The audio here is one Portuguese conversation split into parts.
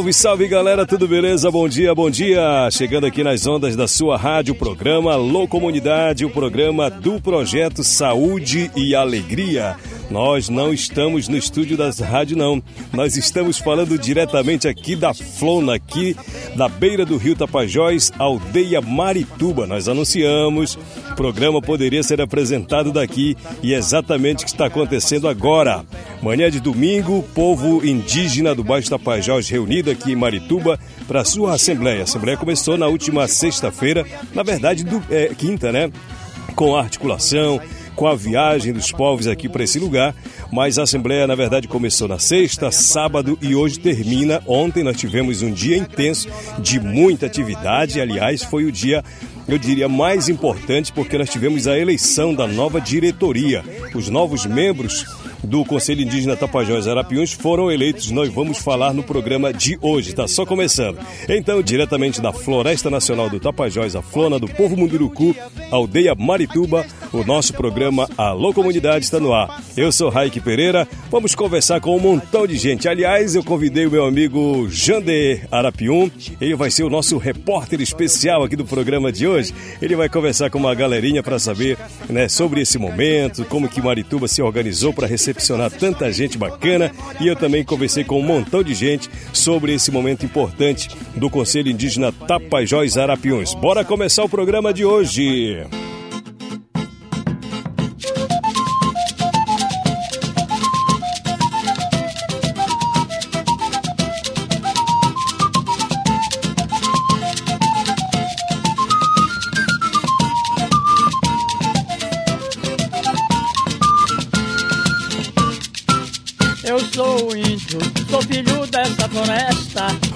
Salve, salve galera, tudo beleza? Bom dia, bom dia! Chegando aqui nas ondas da sua rádio, programa Alô Comunidade, o programa do projeto Saúde e Alegria. Nós não estamos no estúdio das rádios, não. Nós estamos falando diretamente aqui da Flona, aqui da beira do rio Tapajós, aldeia Marituba. Nós anunciamos, o programa poderia ser apresentado daqui e é exatamente o que está acontecendo agora. Manhã de domingo, povo indígena do Baixo Tapajós reunido aqui em Marituba para sua assembleia. A assembleia começou na última sexta-feira, na verdade, do, é, quinta, né? Com articulação, com a viagem dos povos aqui para esse lugar, mas a Assembleia, na verdade, começou na sexta, sábado e hoje termina. Ontem nós tivemos um dia intenso de muita atividade, aliás, foi o dia eu diria mais importante porque nós tivemos a eleição da nova diretoria. Os novos membros do Conselho Indígena Tapajós Arapiuns foram eleitos. Nós vamos falar no programa de hoje, tá só começando. Então, diretamente da Floresta Nacional do Tapajós, a Flona do Povo Munduruku, aldeia Marituba, o nosso programa Alô Comunidade está no ar. Eu sou Raik Pereira, vamos conversar com um montão de gente. Aliás, eu convidei o meu amigo Jander Arapium, ele vai ser o nosso repórter especial aqui do programa de hoje. Ele vai conversar com uma galerinha para saber né, sobre esse momento, como que Marituba se organizou para receber recepcionar tanta gente bacana e eu também conversei com um montão de gente sobre esse momento importante do Conselho Indígena Tapajós Arapiões. Bora começar o programa de hoje.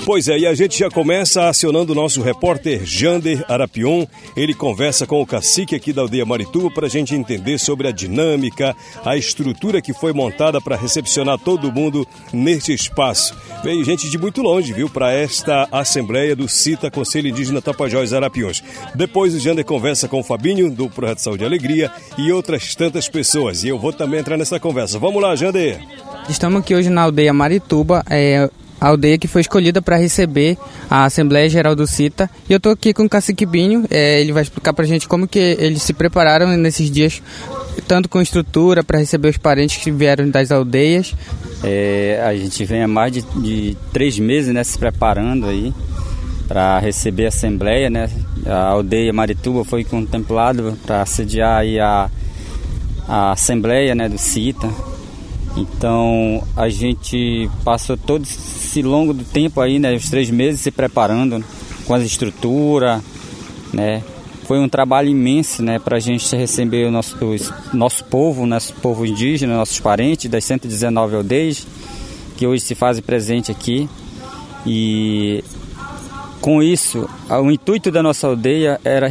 Pois é, e a gente já começa acionando o nosso repórter Jander Arapion. Ele conversa com o cacique aqui da aldeia Marituba para a gente entender sobre a dinâmica, a estrutura que foi montada para recepcionar todo mundo neste espaço. Veio gente de muito longe, viu, para esta assembleia do CITA, Conselho Indígena Tapajós Arapiões. Depois o Jander conversa com o Fabinho, do Projeto Saúde e Alegria, e outras tantas pessoas. E eu vou também entrar nessa conversa. Vamos lá, Jander! Estamos aqui hoje na aldeia Marituba. É, a aldeia que foi escolhida para receber a Assembleia Geral do CITA. E eu estou aqui com o Cacique Binho, é, ele vai explicar para a gente como que eles se prepararam nesses dias, tanto com estrutura para receber os parentes que vieram das aldeias. É, a gente vem há mais de, de três meses né, se preparando aí para receber a Assembleia. Né? A aldeia Marituba foi contemplada para sediar aí a, a Assembleia né, do CITA. Então a gente passou todo esse longo do tempo aí, né, os três meses se preparando com as estruturas, né. Foi um trabalho imenso, né, para a gente receber o nosso, nosso povo, nosso povo indígena, nossos parentes das 119 aldeias que hoje se fazem presente aqui. E com isso, o intuito da nossa aldeia era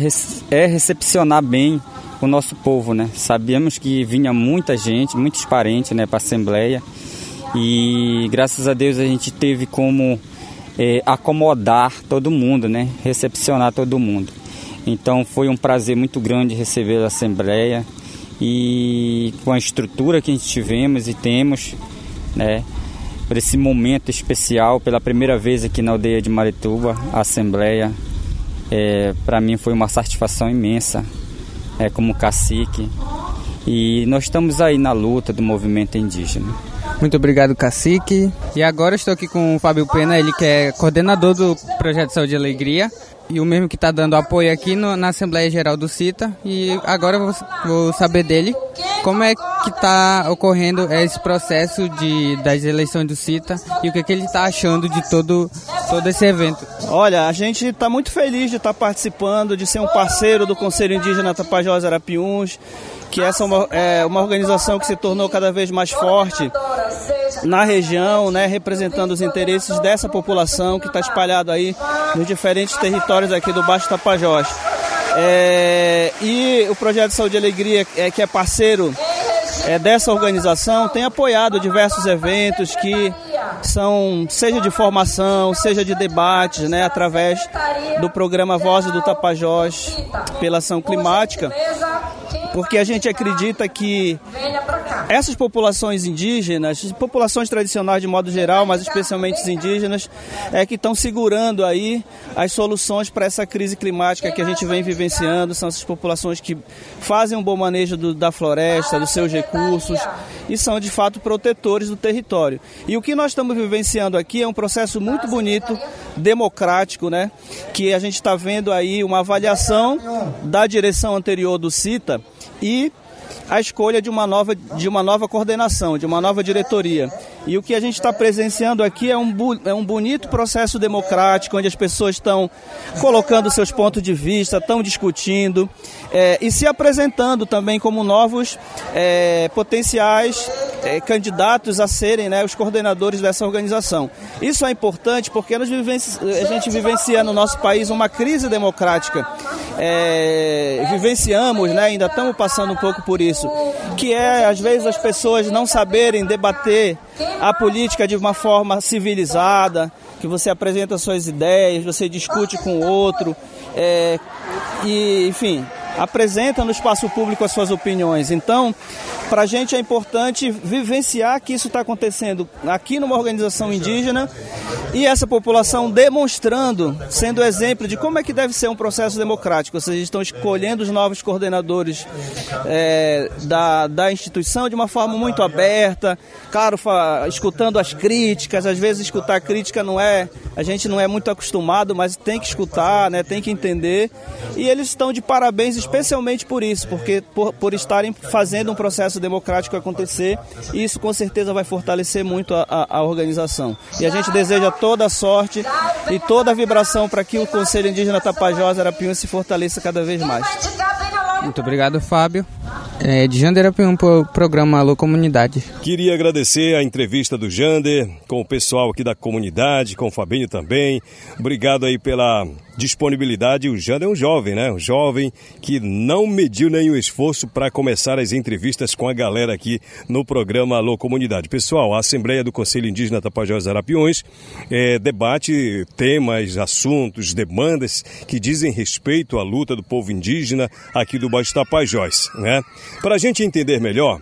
é recepcionar bem o nosso povo, né? Sabíamos que vinha muita gente, muitos parentes, né, para a Assembleia e graças a Deus a gente teve como é, acomodar todo mundo, né? Recepcionar todo mundo. Então foi um prazer muito grande receber a Assembleia e com a estrutura que a gente tivemos e temos, né? Por esse momento especial, pela primeira vez aqui na aldeia de Marituba, a Assembleia, é, para mim foi uma satisfação imensa é, como cacique. E nós estamos aí na luta do movimento indígena. Muito obrigado, cacique. E agora estou aqui com o Fábio Pena, ele que é coordenador do Projeto Saúde e Alegria. E o mesmo que está dando apoio aqui no, na Assembleia Geral do CITA. E agora vou, vou saber dele como é que está ocorrendo esse processo de, das eleições do CITA e o que, que ele está achando de todo, todo esse evento. Olha, a gente está muito feliz de estar tá participando, de ser um parceiro do Conselho Indígena Tapajós Arapiuns, que essa é uma, é uma organização que se tornou cada vez mais forte na região, né, representando os interesses dessa população que está espalhada aí nos diferentes territórios aqui do Baixo Tapajós. É, e o Projeto Saúde e Alegria, é, que é parceiro é, dessa organização, tem apoiado diversos eventos que são, seja de formação, seja de debates, né, através do programa Voz do Tapajós pela Ação Climática, porque a gente acredita que essas populações indígenas, populações tradicionais de modo geral, mas especialmente os indígenas, é que estão segurando aí as soluções para essa crise climática que a gente vem vivenciando. São essas populações que fazem um bom manejo do, da floresta, dos seus recursos e são de fato protetores do território. E o que nós estamos vivenciando aqui é um processo muito bonito, democrático, né? Que a gente está vendo aí uma avaliação da direção anterior do CITA e a escolha de uma nova, de uma nova coordenação, de uma nova diretoria. E o que a gente está presenciando aqui é um, é um bonito processo democrático, onde as pessoas estão colocando seus pontos de vista, estão discutindo é, e se apresentando também como novos é, potenciais é, candidatos a serem né, os coordenadores dessa organização. Isso é importante porque nós a gente vivencia no nosso país uma crise democrática. É, vivenciamos, né, ainda estamos passando um pouco por isso, que é às vezes as pessoas não saberem debater a política de uma forma civilizada, que você apresenta suas ideias, você discute com o outro, é, e enfim, apresenta no espaço público as suas opiniões. Então, para a gente é importante vivenciar que isso está acontecendo aqui numa organização indígena e essa população demonstrando, sendo exemplo de como é que deve ser um processo democrático. Vocês estão escolhendo os novos coordenadores é, da, da instituição de uma forma muito aberta, claro, escutando as críticas. Às vezes escutar crítica não é, a gente não é muito acostumado, mas tem que escutar, né, tem que entender. E eles estão de parabéns especialmente por isso, porque por, por estarem fazendo um processo democrático acontecer, e isso com certeza vai fortalecer muito a, a, a organização. E a gente deseja toda a sorte e toda a vibração para que o Conselho Indígena Tapajós Arapiuns se fortaleça cada vez mais. Muito obrigado, Fábio. É, de Jander Arapiuns para o programa Alô Comunidade. Queria agradecer a entrevista do Jander com o pessoal aqui da comunidade, com o Fabinho também. Obrigado aí pela disponibilidade. O Jander é um jovem, né? Um jovem que não mediu nenhum esforço para começar as entrevistas com a galera aqui no programa Alô Comunidade. Pessoal, a Assembleia do Conselho Indígena Tapajós Arapiões é, debate temas, assuntos, demandas que dizem respeito à luta do povo indígena aqui do Baixo Tapajós, né? Para a gente entender melhor,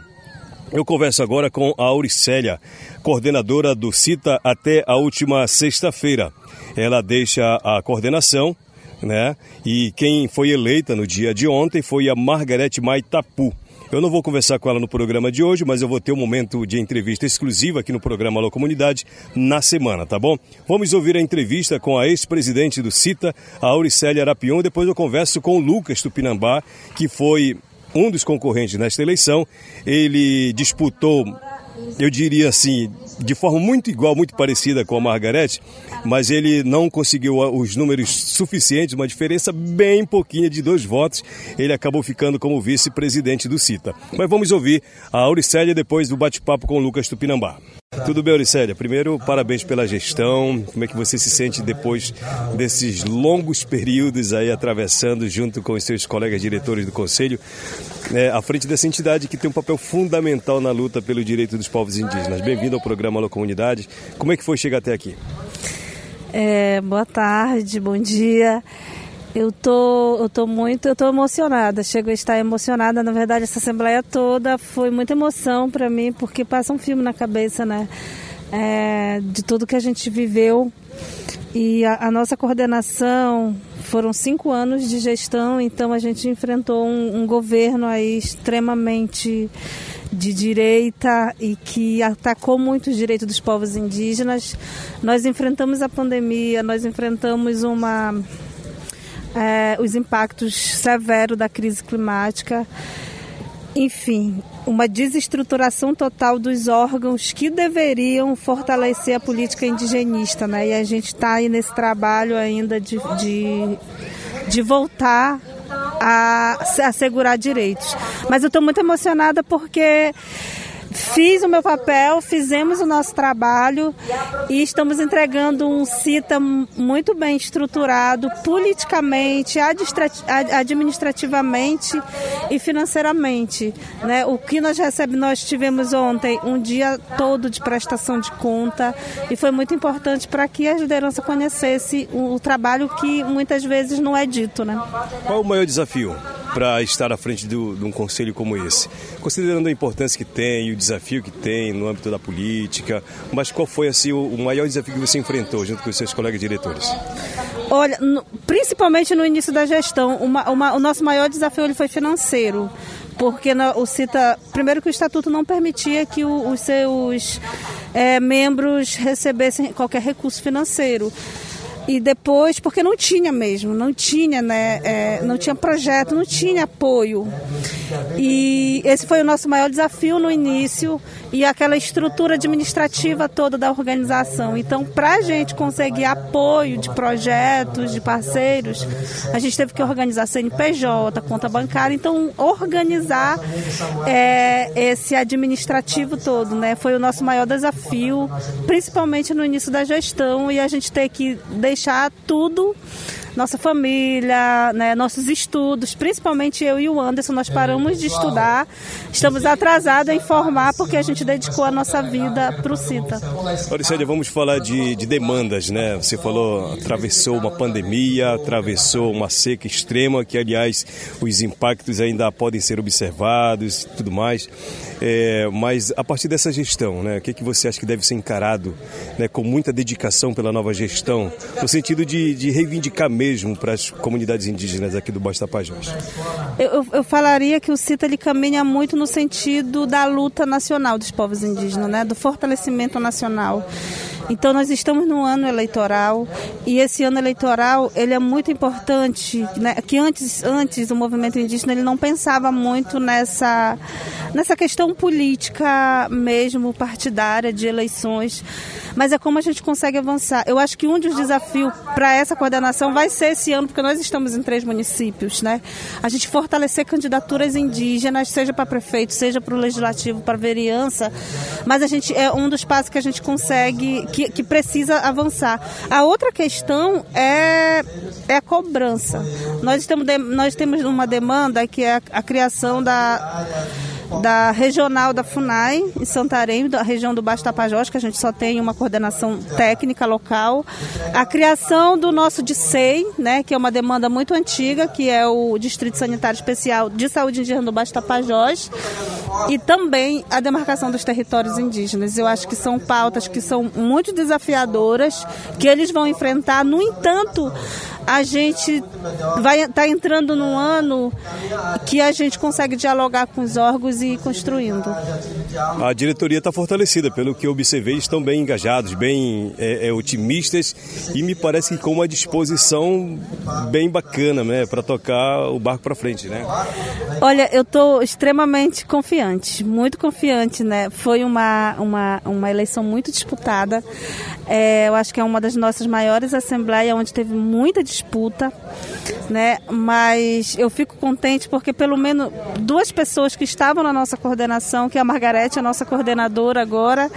eu converso agora com a Auricélia, coordenadora do CITA até a última sexta-feira ela deixa a coordenação, né? E quem foi eleita no dia de ontem foi a Margarete Maitapu. Eu não vou conversar com ela no programa de hoje, mas eu vou ter um momento de entrevista exclusiva aqui no programa Alô Comunidade na semana, tá bom? Vamos ouvir a entrevista com a ex-presidente do CITA, a Auricélia Arapion. Depois eu converso com o Lucas Tupinambá, que foi um dos concorrentes nesta eleição. Ele disputou eu diria assim, de forma muito igual, muito parecida com a Margarete, mas ele não conseguiu os números suficientes, uma diferença bem pouquinha de dois votos. Ele acabou ficando como vice-presidente do CITA. Mas vamos ouvir a Auricélia depois do bate-papo com o Lucas Tupinambá. Tudo bem, Auricélia? Primeiro, parabéns pela gestão. Como é que você se sente depois desses longos períodos aí atravessando junto com os seus colegas diretores do Conselho, né, à frente dessa entidade que tem um papel fundamental na luta pelo direito dos povos indígenas? Bem-vindo ao programa Alô Comunidade. Como é que foi chegar até aqui? É, boa tarde, bom dia. Eu tô, eu tô muito, eu tô emocionada. Chego a estar emocionada. Na verdade, essa assembleia toda foi muita emoção para mim, porque passa um filme na cabeça, né? É, de tudo que a gente viveu. E a, a, nossa coordenação foram cinco anos de gestão, então a gente enfrentou um, um governo aí extremamente de direita e que atacou muito os direitos dos povos indígenas. Nós enfrentamos a pandemia, nós enfrentamos uma é, os impactos severos da crise climática. Enfim, uma desestruturação total dos órgãos que deveriam fortalecer a política indigenista, né? E a gente está aí nesse trabalho ainda de, de, de voltar a assegurar direitos. Mas eu estou muito emocionada porque Fiz o meu papel, fizemos o nosso trabalho e estamos entregando um CITA muito bem estruturado, politicamente, administrativamente e financeiramente. Né? O que nós recebemos, nós tivemos ontem um dia todo de prestação de conta e foi muito importante para que a liderança conhecesse o, trabalho que muitas vezes não é dito. Né? Qual o maior desafio? Para estar à frente do, de um conselho como esse? Considerando a importância que tem e o desafio que tem no âmbito da política, mas qual foi assim, o, maior desafio que você enfrentou junto com os seus colegas diretores? Olha, principalmente no início da gestão, uma, uma, o nosso maior desafio ele foi financeiro porque o CITA, primeiro que o estatuto não permitia que os seus é, membros recebessem qualquer recurso financeiro e depois porque não tinha mesmo, não tinha, né, é, não tinha projeto, não tinha apoio. E esse foi o nosso maior desafio no início e aquela estrutura administrativa toda da organização. Então, para a gente conseguir apoio de projetos, de parceiros, a gente teve que organizar CNPJ, conta bancária, então organizar é, esse administrativo todo, né, foi o nosso maior desafio, principalmente no início da gestão e a gente ter que deixar tudo nossa família, né, nossos estudos, principalmente eu e o Anderson, nós paramos de estudar, estamos atrasados em formar porque a gente dedicou a nossa vida para o CITA. Auricélia, vamos falar de, de demandas, né? Você falou, atravessou uma pandemia, atravessou uma seca extrema, que aliás os impactos ainda podem ser observados e tudo mais. É, mas a partir dessa gestão, né, o que, que você acha que deve ser encarado né, com muita dedicação pela nova gestão, no sentido de, de reivindicar mesmo para as comunidades indígenas aqui do Baixo Tapajós? Eu, eu falaria que o CITA ele caminha muito no sentido da luta nacional dos povos indígenas, né, do fortalecimento nacional. Então nós estamos no ano eleitoral e esse ano eleitoral ele é muito importante, né? Que antes, antes o movimento indígena ele não pensava muito nessa nessa questão política mesmo partidária de eleições, mas é como a gente consegue avançar. Eu acho que um dos desafios para essa coordenação vai ser esse ano, porque nós estamos em três municípios, né? A gente fortalecer candidaturas indígenas, seja para prefeito, seja para o legislativo, para vereança, mas a gente é um dos passos que a gente consegue que, que precisa avançar. A outra questão é, é a cobrança. Nós temos, nós temos uma demanda que é a, a criação da da regional da FUNAI, em Santarém, da região do Baixo Tapajós, que a gente só tem uma coordenação técnica local. A criação do nosso DICEI, né, que é uma demanda muito antiga, que é o Distrito Sanitário Especial de Saúde Indígena do Baixo Tapajós. E também a demarcação dos territórios indígenas. Eu acho que são pautas que são muito desafiadoras, que eles vão enfrentar. No entanto, a gente vai estar tá entrando num ano que a gente consegue dialogar com os órgãos e ir construindo. A diretoria está fortalecida, pelo que eu observei, estão bem engajados, bem é, é, otimistas e me parece que com uma disposição bem bacana, né, para tocar o barco para frente, né? Olha, eu estou extremamente confiante, muito confiante, né? Foi uma, uma, uma eleição muito disputada. É, eu acho que é uma das nossas maiores assembleias, onde teve muita disputa, né? Mas eu fico contente porque pelo menos duas pessoas que estavam na nossa coordenação, que é a Margarete, a nossa coordenadora agora,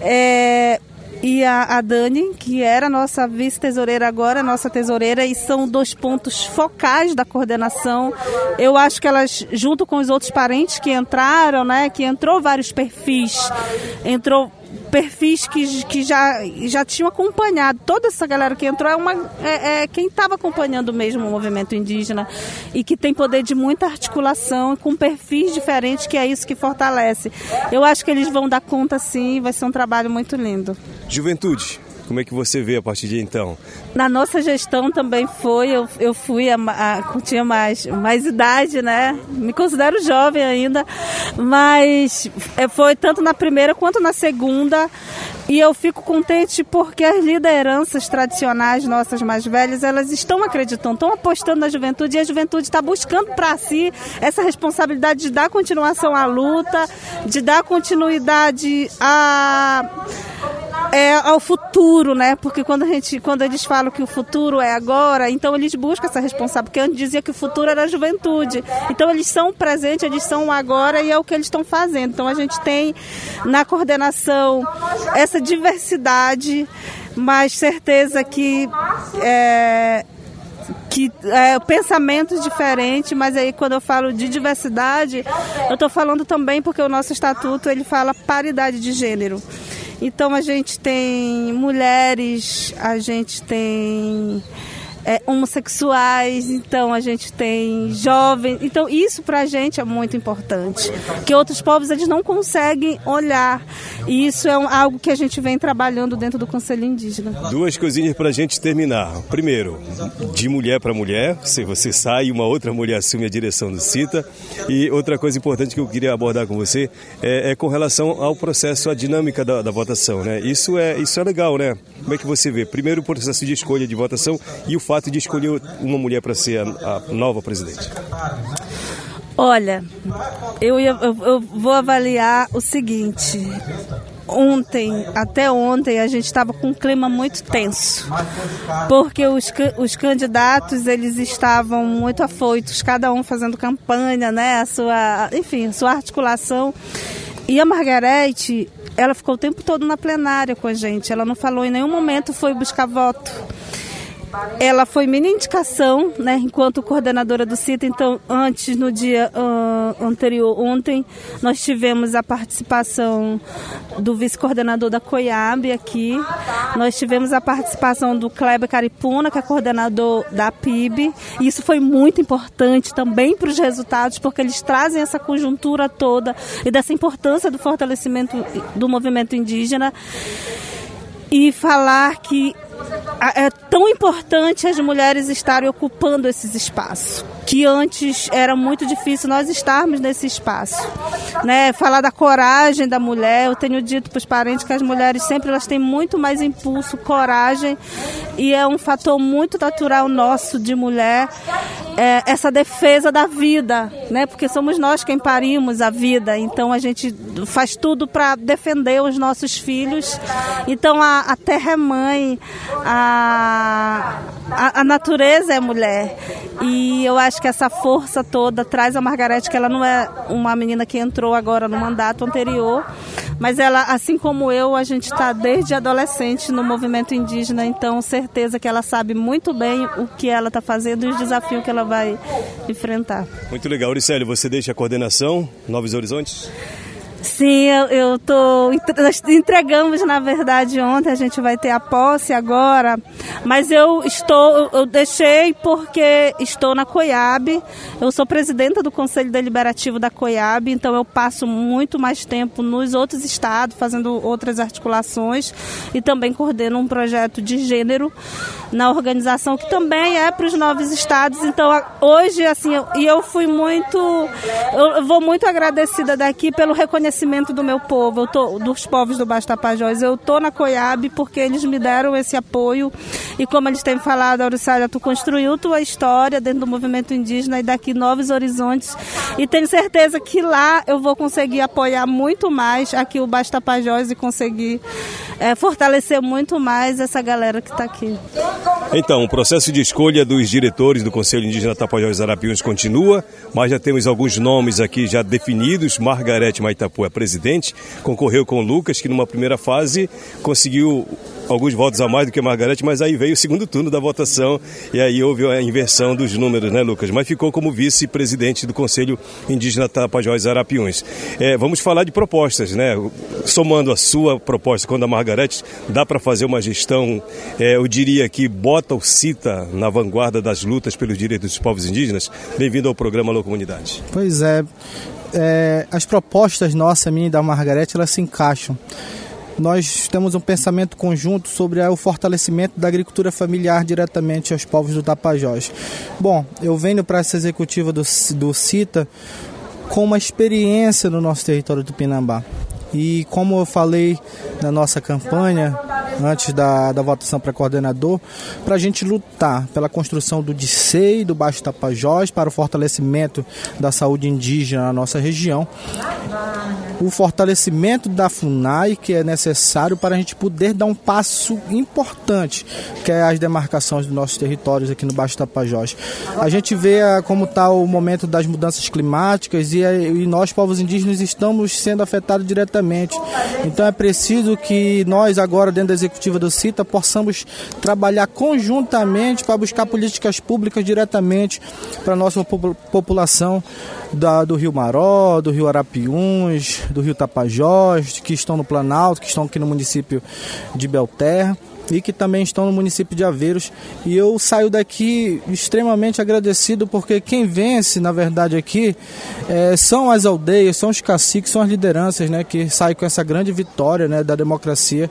é, e a, a, Dani, que era nossa vice-tesoureira agora, nossa tesoureira, e são dois pontos focais da coordenação. Eu acho que elas, junto com os outros parentes que entraram, né, que entrou vários perfis, entrou perfis que, que já, já tinham acompanhado. Toda essa galera que entrou é, uma, é, é quem estava acompanhando mesmo o movimento indígena e que tem poder de muita articulação com perfis diferentes, que é isso que fortalece. Eu acho que eles vão dar conta sim, vai ser um trabalho muito lindo. Juventude, Como é que você vê a partir de então? Na nossa gestão também foi, eu, eu fui, a, a, tinha mais, mais idade, né? Me considero jovem ainda, mas é, foi tanto na primeira quanto na segunda. E eu fico contente porque as lideranças tradicionais nossas mais velhas, elas estão acreditando, estão apostando na juventude e a juventude está buscando para si essa responsabilidade de dar continuação à luta, de dar continuidade a é, ao futuro, né? Porque quando a gente, quando eles falam que o futuro é agora, então eles buscam essa responsabilidade. Porque antes dizia que o futuro era a juventude. Então eles são presentes, eles são agora e é o que eles estão fazendo. Então a gente tem na coordenação essa diversidade, mas certeza que é, que é, pensamentos diferentes, mas aí quando eu falo de diversidade, eu estou falando também porque o nosso estatuto ele fala paridade de gênero. Então a gente tem mulheres, a gente tem é, homossexuais, então a gente tem jovens. Então isso para a gente é muito importante, que outros povos eles não conseguem olhar. E isso é um, algo que a gente vem trabalhando dentro do Conselho Indígena. Duas coisinhas para a gente terminar. Primeiro, de mulher para mulher, se você sai, uma outra mulher assume a direção do CITA. E outra coisa importante que eu queria abordar com você é, é com relação ao processo, a dinâmica da, da votação, né? Isso é, isso é legal, né? Como é que você vê? Primeiro o processo de escolha de votação e o fato fato de escolher uma mulher para ser a, a, nova presidente? Olha, eu, eu, eu vou avaliar o seguinte. Ontem, até ontem, a gente estava com um clima muito tenso, porque os, os candidatos eles estavam muito afoitos, cada um fazendo campanha, né, a sua, enfim, a sua articulação. E a Margarete, ela ficou o tempo todo na plenária com a gente. Ela não falou em nenhum momento foi buscar voto. Ela foi minha indicação, né, enquanto coordenadora do CITA. Então, antes, no dia uh, anterior, ontem, nós tivemos a participação do vice-coordenador da COIAB aqui. Nós tivemos a participação do Kleber Caripuna, que é coordenador da PIB. E isso foi muito importante também para os resultados, porque eles trazem essa conjuntura toda e dessa importância do fortalecimento do movimento indígena e falar que é tão importante as mulheres estarem ocupando esses espaços, que antes era muito difícil nós estarmos nesse espaço. Né? Falar da coragem da mulher, eu tenho dito para os parentes que as mulheres sempre elas têm muito mais impulso, coragem, e é um fator muito natural nosso de mulher, é, essa defesa da vida, né? porque somos nós quem parimos a vida, então a gente faz tudo para defender os nossos filhos. Então a, a terra é mãe, a, a, a, natureza é mulher. E eu acho que essa força toda traz a Margarete, que ela não é uma menina que entrou agora no mandato anterior, mas ela, assim como eu, a gente está desde adolescente no movimento indígena, então certeza que ela sabe muito bem o que ela está fazendo e os desafios que ela vai enfrentar. Muito legal. Auricélio, você deixa a coordenação Novos Horizontes? Sim, eu, eu tô. Nós entregamos, na verdade, ontem, a gente vai ter a posse agora, mas eu estou. Eu deixei porque estou na COIAB, eu sou presidenta do Conselho Deliberativo da COIAB, então eu passo muito mais tempo nos outros estados, fazendo outras articulações e também coordeno um projeto de gênero na organização que também é para os novos estados. Então, hoje, assim, e eu fui muito. Eu vou muito agradecida daqui pelo reconhecimento reconhecimento do meu povo, eu tô, dos povos do Baixo Tapajós. Eu tô na Coiab porque eles me deram esse apoio e como eles têm falado, Auricália, tu construiu tua história dentro do movimento indígena e daqui novos horizontes e tenho certeza que lá eu vou conseguir apoiar muito mais aqui o Baixo Tapajós e conseguir é, fortalecer muito mais essa galera que está aqui. Então, o processo de escolha dos diretores do Conselho Indígena Tapajós Arapiuns continua, mas já temos alguns nomes aqui já definidos. Margarete É presidente, concorreu com o Lucas, que numa primeira fase conseguiu alguns votos a mais do que a Margarete, mas aí veio o segundo turno da votação e aí houve a inversão dos números, né, Lucas? Mas ficou como vice-presidente do Conselho Indígena Tapajós Arapiuns. É, vamos falar de propostas, né? Somando a sua proposta com a Margarete, dá para fazer uma gestão, é, eu diria que bota o CITA na vanguarda das lutas pelos direitos dos povos indígenas? Bem-vindo ao programa Alô Comunidade. Pois é, é, as propostas nossas, minha e da Margarete, elas se encaixam. nós temos um pensamento conjunto sobre o fortalecimento da agricultura familiar diretamente aos povos do Tapajós. Bom, eu venho para essa executiva do, do CITA com uma experiência no nosso território do Pinambá. E como eu falei na nossa campanha, antes da, da votação para coordenador, para a gente lutar pela construção do DICEI, do Baixo Tapajós, para o fortalecimento da saúde indígena na nossa região, o fortalecimento da FUNAI, que é necessário para a gente poder dar um passo importante, que é as demarcações dos nossos territórios aqui no Baixo Tapajós. A gente vê ah, como está o momento das mudanças climáticas e, e nós, povos indígenas, estamos sendo afetados diretamente. Então é preciso que nós, agora, dentro da executiva do CITA, possamos trabalhar conjuntamente para buscar políticas públicas diretamente para a nossa população da, do Rio Maró, do Rio Arapiuns, do Rio Tapajós, que estão no Planalto, que estão aqui no município de Belterra e que também estão no município de Aveiros. E eu saio daqui extremamente agradecido porque quem vence, na verdade, aqui é, são as aldeias, são os caciques, são as lideranças né, que saem com essa grande vitória né, da democracia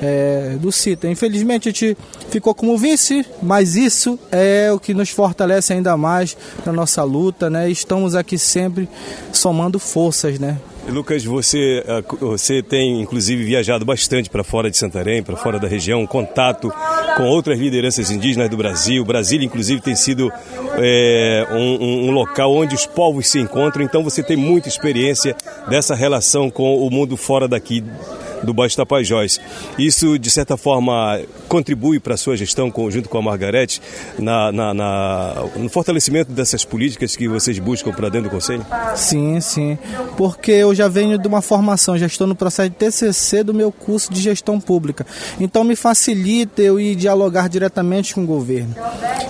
é, do CITA. Infelizmente a gente ficou como vice, mas isso é o que nos fortalece ainda mais na nossa luta. Né? Estamos aqui sempre somando forças, né? Lucas, você, ah, você tem inclusive viajado bastante para fora de Santarém, para fora da região, contato com outras lideranças indígenas do Brasil. Brasília, inclusive, tem sido é, um, um, local onde os povos se encontram, então você tem muita experiência dessa relação com o mundo fora daqui do Baixo Tapajós. Isso, de certa forma, contribui para a sua gestão, junto com a Margarete, na, na, na, no fortalecimento dessas políticas que vocês buscam para dentro do Conselho? Sim, sim. Porque eu já venho de uma formação, já estou no processo de TCC do meu curso de gestão pública. Então, me facilita eu ir dialogar diretamente com o governo.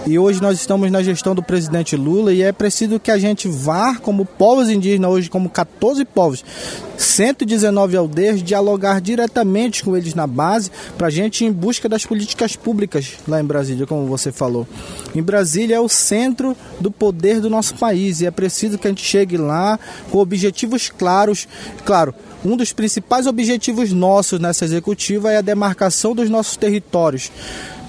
E hoje nós estamos na gestão do presidente Lula e é preciso que a gente vá, como povos indígenas, hoje como 14 povos, 119 aldeias, dialogar diretamente com eles na base, para a gente ir em busca das políticas públicas lá em Brasília, como você falou. Em Brasília é o centro do poder do nosso país e é preciso que a gente chegue lá com objetivos claros. Claro, um dos principais objetivos nossos nessa executiva é a demarcação dos nossos territórios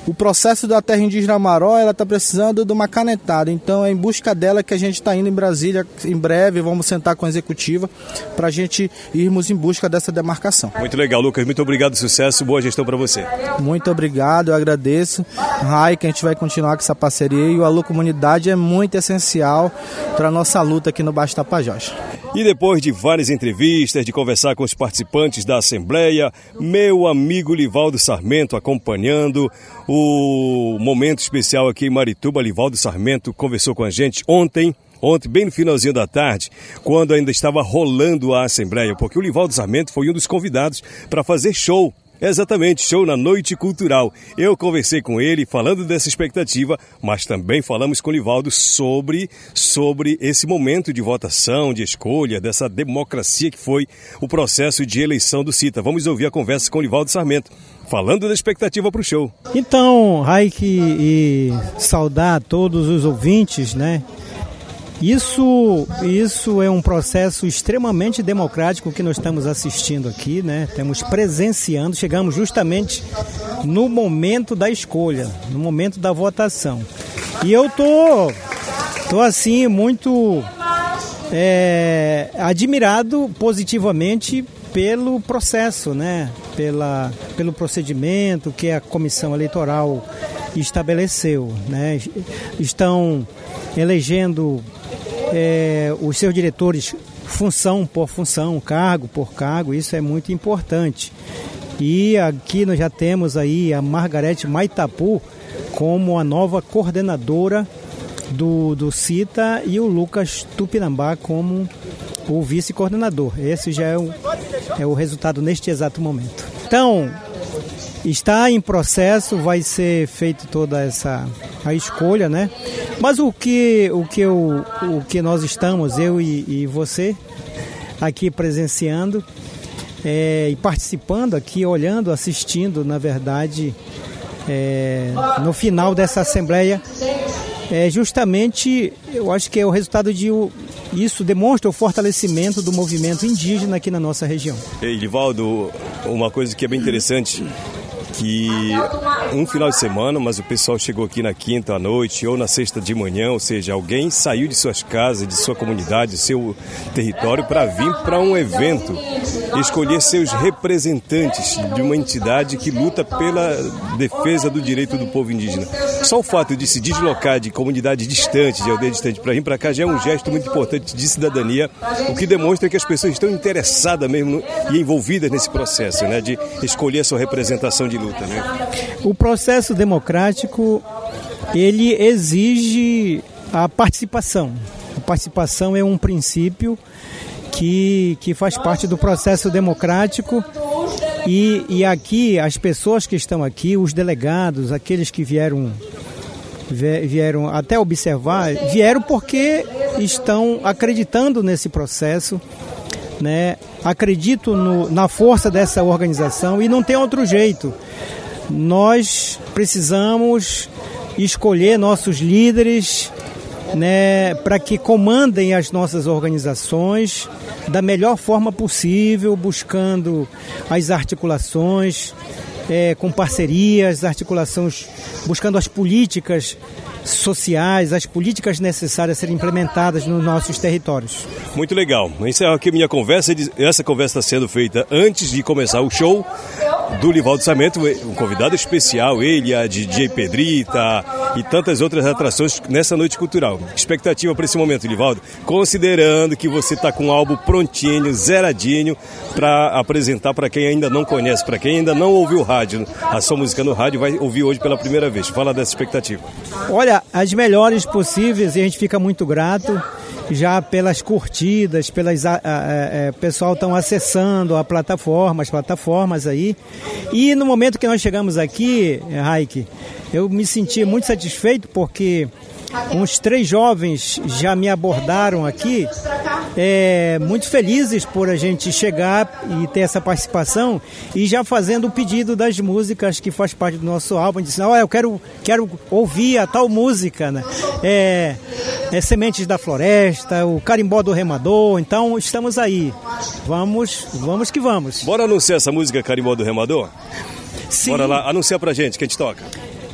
o processo da terra indígena Maró ela está precisando de uma canetada. Então é em busca dela que a gente está indo em Brasília em breve. Vamos sentar com a executiva para a gente irmos em busca dessa demarcação. Muito legal, Lucas. Muito obrigado, sucesso, boa gestão para você. Muito obrigado, eu agradeço. Rai, que a gente vai continuar com essa parceria e o Alô Comunidade é muito essencial para a nossa luta aqui no Baixo Tapajós. E depois de várias entrevistas, de conversar com os participantes da Assembleia, meu amigo Livaldo Sarmento acompanhando o momento especial aqui em Marituba. Livaldo Sarmento conversou com a gente ontem ontem, bem no finalzinho da tarde, quando ainda estava rolando a Assembleia, porque o Livaldo Sarmento foi um dos convidados para fazer show Exatamente, show na Noite Cultural. Eu conversei com ele falando dessa expectativa, mas também falamos com o Livaldo sobre, sobre esse momento de votação, de escolha, dessa democracia que foi o processo de eleição do CITA. Vamos ouvir a conversa com o Livaldo Sarmento falando da expectativa para o show. Então, Raik, e saudar todos os ouvintes, né? Isso, isso é um processo extremamente democrático que nós estamos assistindo aqui, né? Estamos presenciando, chegamos justamente no momento da escolha, no momento da votação. E eu tô, tô assim muito é, admirado positivamente pelo processo, né? Pela, pelo procedimento que a comissão eleitoral estabeleceu, né? Estão elegendo é, os seus diretores função por função, cargo por cargo, isso é muito importante. E aqui nós já temos aí a Margarete Maitapu como a nova coordenadora do, do CITA e o Lucas Tupinambá como o vice-coordenador. Esse já é o, é o resultado neste exato momento. Então, está em processo, vai ser feita toda essa a escolha, né? Mas o que, o que, eu, o que nós estamos, eu e, e você, aqui presenciando é, e participando aqui, olhando, assistindo, na verdade, é, no final dessa Assembleia, é justamente, eu acho que é o resultado de Isso demonstra o fortalecimento do movimento indígena aqui na nossa região. Edivaldo, uma coisa que é bem interessante que um final de semana, mas o pessoal chegou aqui na quinta à noite ou na sexta de manhã, ou seja, alguém saiu de suas casas, de sua comunidade, do seu território para vir para um evento escolher seus representantes de uma entidade que luta pela defesa do direito do povo indígena. Só o fato de se deslocar de comunidade distante, de aldeia distante, para vir para cá já é um gesto muito importante de cidadania, o que demonstra que as pessoas estão interessadas mesmo e envolvidas nesse processo, né, de escolher sua representação de luta, né? O processo democrático ele exige a participação. A participação é um princípio que, que faz parte do processo democrático e, e aqui as pessoas que estão aqui, os delegados, aqueles que vieram vieram até observar, vieram porque estão acreditando nesse processo, né? Acredito no, na força dessa organização e não tem outro jeito. Nós precisamos escolher nossos líderes, né, para que comandem as nossas organizações da melhor forma possível, buscando as articulações, é, com parcerias, articulações, buscando as políticas sociais, as políticas necessárias a serem implementadas nos nossos territórios. Muito legal. Encerro aqui minha conversa. Essa conversa está sendo feita antes de começar o show do Livaldo Samento, um convidado especial, ele, a DJ Pedrita e tantas outras atrações nessa noite cultural. Expectativa para esse momento, Livaldo, considerando que você está com um álbum prontinho, zeradinho, para apresentar para quem ainda não conhece, para quem ainda não ouviu o rádio, a sua música no rádio, vai ouvir hoje pela primeira vez. Fala dessa expectativa. Olha, as melhores possíveis e a gente fica muito grato já pelas curtidas, pelas a, a, a, é, pessoal estão acessando a plataforma, as plataformas aí. E no momento que nós chegamos aqui, Raik, eu me senti muito satisfeito porque uns três jovens já me abordaram aqui, é, muito felizes por a gente chegar e ter essa participação e já fazendo o pedido das músicas que faz parte do nosso álbum, dizendo, oh, eu quero, quero ouvir a tal música, né? É, é Sementes da Floresta, o Carimbó do Remador, então estamos aí. Vamos, vamos que vamos. Bora anunciar essa música Carimbó do Remador? Sim. Bora lá, anunciar pra gente que a gente toca.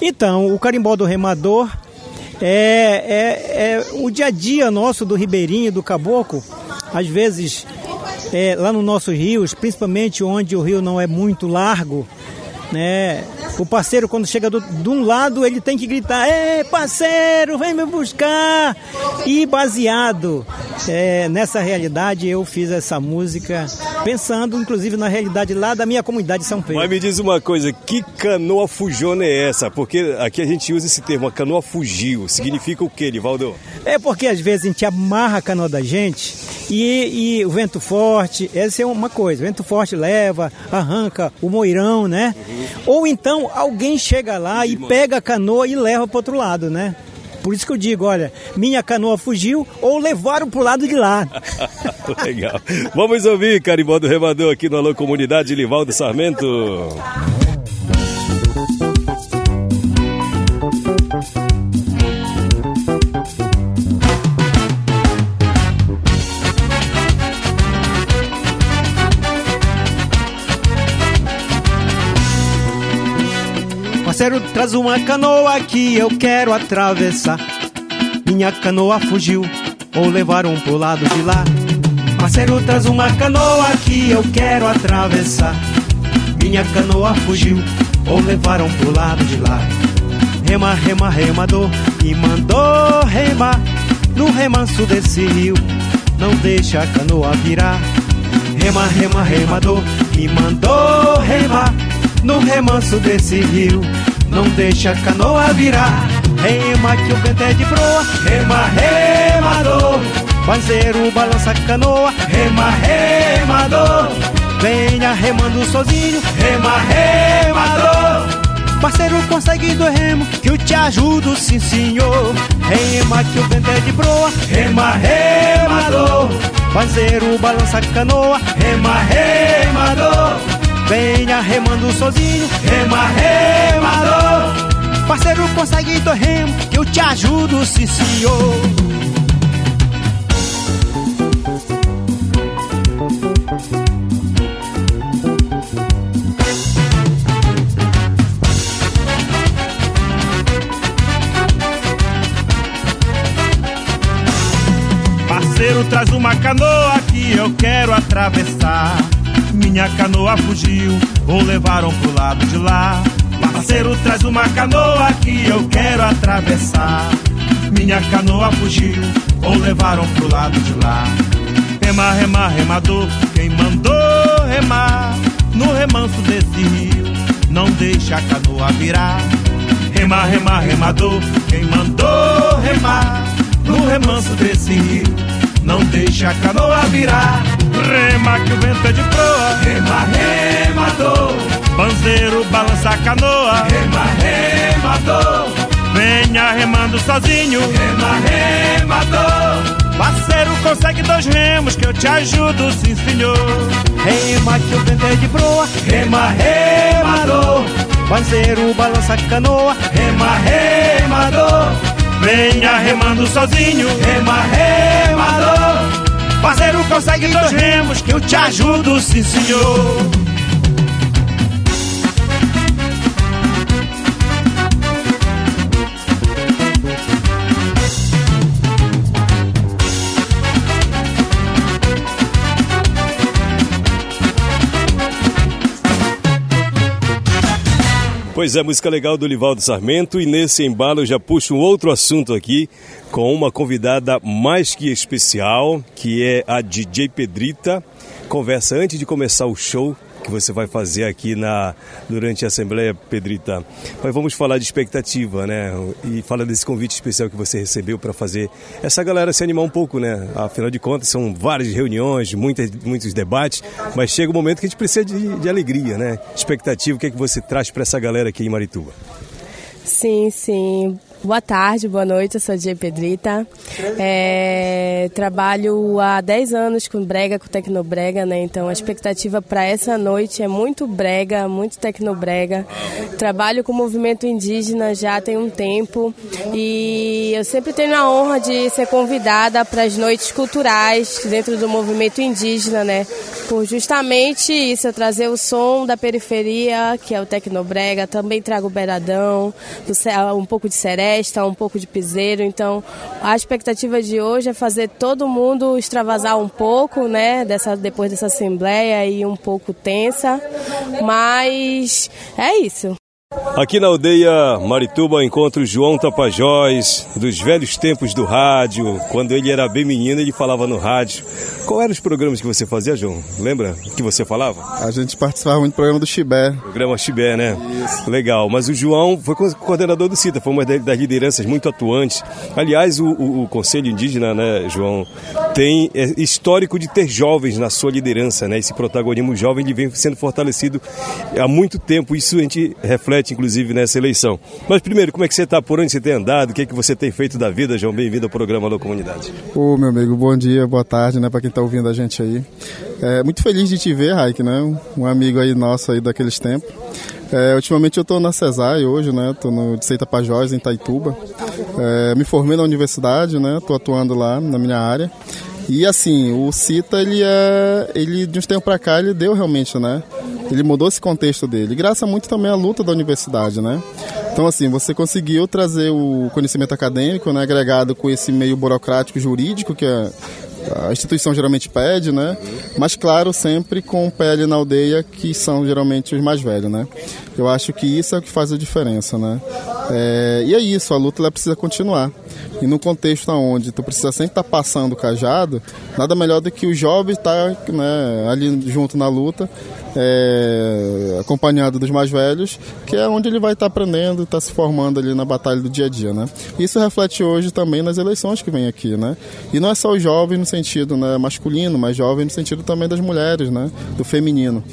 Então, o Carimbó do Remador é, é, é o dia a dia nosso do ribeirinho, do caboclo. Às vezes, é, lá nos nossos rios, principalmente onde o rio não é muito largo, né? O parceiro, quando chega do, de um lado, ele tem que gritar: Ei, parceiro, vem me buscar! E baseado é, nessa realidade, eu fiz essa música pensando, inclusive, na realidade lá da minha comunidade de São Pedro. Mas me diz uma coisa: que canoa fujona é essa? Porque aqui a gente usa esse termo, a canoa fugiu. Significa o que, Livaldo? É porque às vezes a gente amarra a canoa da gente e, e, o vento forte, essa é uma coisa, o vento forte leva, arranca o moirão, né? Uhum. Ou então alguém chega lá e pega a canoa e leva para outro lado, né? Por isso que eu digo, olha, minha canoa fugiu ou levaram para o lado de lá. Legal. Vamos ouvir Carimbó do Remador aqui no Alô Comunidade Livaldo Sarmento. Parceiro, traz uma canoa que eu quero atravessar. Minha canoa fugiu, ou levaram pro lado de lá. Parceiro, traz uma canoa que eu quero atravessar. Minha canoa fugiu, ou levaram pro lado de lá. Rema, rema, remador, e mandou remar no remanso desse rio. Não deixa a canoa virar. Rema, rema, remador, e mandou remar no remanso desse rio. Não deixa a canoa virar. Rema que o vento é de proa, rema, remador. Parceiro, balança a canoa, rema, remador. Venha remando sozinho, rema, remador. Parceiro, consegue do remo, que eu te ajudo, sim senhor. Rema que o vento é de proa, rema, remador. Parceiro, balança a canoa, rema, remador. Venha remando sozinho, rema, remador. Parceiro, consegue dois remo, que eu te ajudo, sim senhor. Parceiro, traz uma canoa que eu quero atravessar. Minha canoa fugiu, ou levaram pro lado de lá. Parceiro, traz uma canoa que eu quero atravessar. Minha canoa fugiu, ou levaram pro lado de lá. Rema, rema, remador, quem mandou remar no remanso desse rio, não deixa a canoa virar. Rema, rema, remador, quem mandou remar no remanso desse rio, não deixa a canoa virar. Rema que o vento é de proa, rema, remador. Banzeiro balança a canoa, rema, remador. Venha remando sozinho, rema, remador. Parceiro, consegue dois remos que eu te ajudo, sim senhor. Rema que o vento é de proa, rema, remador. Banzeiro balança a canoa, rema, remador. Venha remando sozinho, rema, remador. Parceiro, consegue dois remos que eu te ajudo, sim senhor. Pois é, música legal do Livaldo Sarmento e nesse embalo eu já puxo um outro assunto aqui com uma convidada mais que especial, que é a DJ Pedrita. Conversa antes de começar o show que você vai fazer aqui na durante a Assembleia Pedrita. Mas vamos falar de expectativa, né? E fala desse convite especial que você recebeu para fazer essa galera se animar um pouco, né? Afinal de contas, são várias reuniões, muitas, muitos debates, mas chega um momento que a gente precisa de, de alegria, né? Expectativa, o que é que você traz para essa galera aqui em Marituba? Sim, sim. Boa tarde, boa noite, eu sou a Gia Pedrita. É, trabalho há 10 anos com brega, com tecnobrega, né? Então a expectativa para essa noite é muito brega, muito tecnobrega. Trabalho com o movimento indígena já tem um tempo e eu sempre tenho a honra de ser convidada para as noites culturais dentro do movimento indígena, né? Por justamente isso, eu trazer o som da periferia, que é o tecnobrega, também trago o beiradão, um pouco de seré festa, um pouco de piseiro. Então, a expectativa de hoje é fazer todo mundo extravasar um pouco, né, dessa, depois dessa assembleia aí um pouco tensa. Mas é isso. Aqui na aldeia Marituba encontro João Tapajós, dos velhos tempos do rádio. Quando ele era bem menino, ele falava no rádio. Qual eram os programas que você fazia, João? Lembra que você falava? A gente participava muito do programa do Chibé. Programa Chibé, né? Isso. Legal. Mas o João foi coordenador do CITA, foi uma das lideranças muito atuantes. Aliás, o, o, o Conselho Indígena, né, João, tem é, histórico de ter jovens na sua liderança, né? Esse protagonismo jovem ele vem sendo fortalecido há muito tempo. Isso a gente reflete, inclusive, nessa eleição. Mas primeiro, como é que você está? Por onde você tem andado? O que é que você tem feito da vida, João? Bem-vindo ao programa Alô Comunidade. Ô, meu amigo, bom dia, boa tarde, né, para quem está ouvindo a gente aí. É, muito feliz de te ver, Raik, né? Um amigo aí nosso aí daqueles tempos. É, ultimamente eu estou na CESAI hoje, né? Estou no de Tapajós, em Taituba. É, me formei na universidade, né? Estou atuando lá na minha área. E assim, o CITA, ele é. Ele, de uns tempos para cá, ele deu realmente, né? Ele mudou esse contexto dele. Graças muito também à luta da universidade, né? Então, assim, você conseguiu trazer o conhecimento acadêmico, né? Agregado com esse meio burocrático jurídico, que é a instituição geralmente pede, né? Mas claro, sempre com pele na aldeia, que são geralmente os mais velhos, né? Eu acho que isso é o que faz a diferença, né? É, e é isso, a luta ela precisa continuar. E no contexto onde tu precisa sempre estar tá passando o cajado, nada melhor do que o jovem estar tá, né, ali junto na luta, é, acompanhado dos mais velhos, que é onde ele vai estar tá aprendendo, está se formando ali na batalha do dia a dia, né? Isso reflete hoje também nas eleições que vem aqui, né? E não é só o jovem no sentido né, masculino, mas jovem no sentido também das mulheres, né? Do feminino.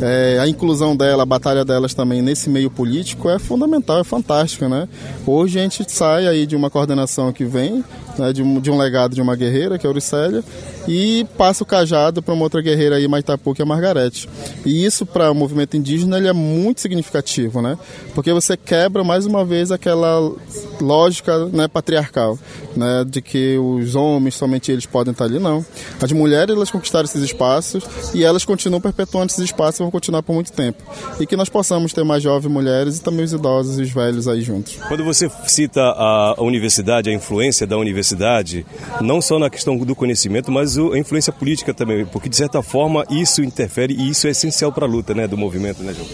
É, a inclusão dela, a batalha delas também nesse meio político é fundamental, é fantástica, né? Hoje a gente sai aí de uma coordenação que vem né, de, um, de um legado de uma guerreira, que é a Auricélia, e passa o cajado para uma outra guerreira aí, Maitapu, que é a Margarete. E isso para o movimento indígena ele é muito significativo, né? Porque você quebra mais uma vez aquela lógica né, patriarcal, né, de que os homens somente eles podem estar ali, não. As mulheres elas conquistaram esses espaços e elas continuam perpetuando esses espaços e vão continuar por muito tempo. E que nós possamos ter mais jovens mulheres e também os idosos e os velhos aí juntos. Quando você cita a universidade, a influência da universidade universidade, não só na questão do conhecimento, mas a influência política também, porque de certa forma isso interfere e isso é essencial para a luta né, do movimento, né, João?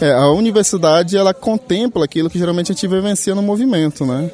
É, a universidade ela contempla aquilo que geralmente a gente vivencia no movimento, né?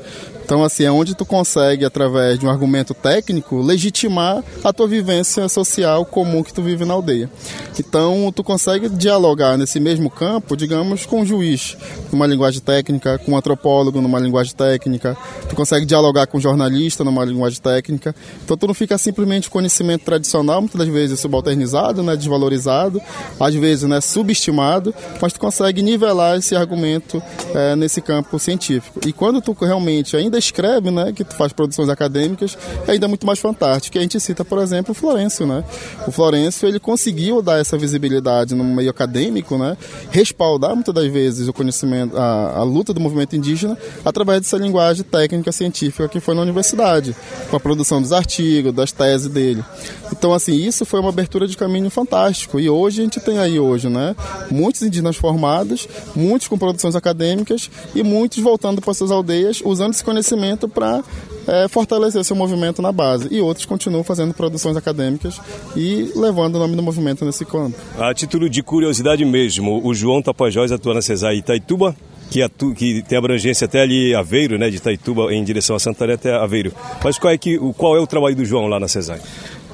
Então, assim, é onde tu consegue, através de um argumento técnico, legitimar a tua vivência social comum que tu vive na aldeia. Então, tu consegue dialogar nesse mesmo campo, digamos, com um juiz, numa linguagem técnica, com um antropólogo, numa linguagem técnica. Tu consegue dialogar com um jornalista, numa linguagem técnica. Então, tu não fica simplesmente conhecimento tradicional, muitas das vezes subalternizado, né, desvalorizado, às vezes né, subestimado, mas tu consegue nivelar esse argumento é, nesse campo científico. E quando tu realmente ainda escreve, né, que faz produções acadêmicas, é ainda muito mais fantástico. A gente cita, por exemplo, o Florencio, né? O Florencio, ele conseguiu dar essa visibilidade no meio acadêmico, né? Respaldar muitas das vezes o conhecimento, a, a luta do movimento indígena através dessa linguagem técnica científica que foi na universidade, com a produção dos artigos, das teses dele. Então, assim, isso foi uma abertura de caminho fantástico. E hoje a gente tem aí hoje, né? Muitos indígenas formados, muitos com produções acadêmicas e muitos voltando para suas aldeias usando esse conhecimento conhecimento para é, fortalecer seu movimento na base. E outros continuam fazendo produções acadêmicas e levando o nome do movimento nesse campo. A título de curiosidade mesmo, o João Tapajós atua na CESAR Itaituba, que, que tem abrangência até ali Aveiro, né, de Itaituba em direção a Santarém até Aveiro. Mas qual é, que, qual é o trabalho do João lá na CESAR?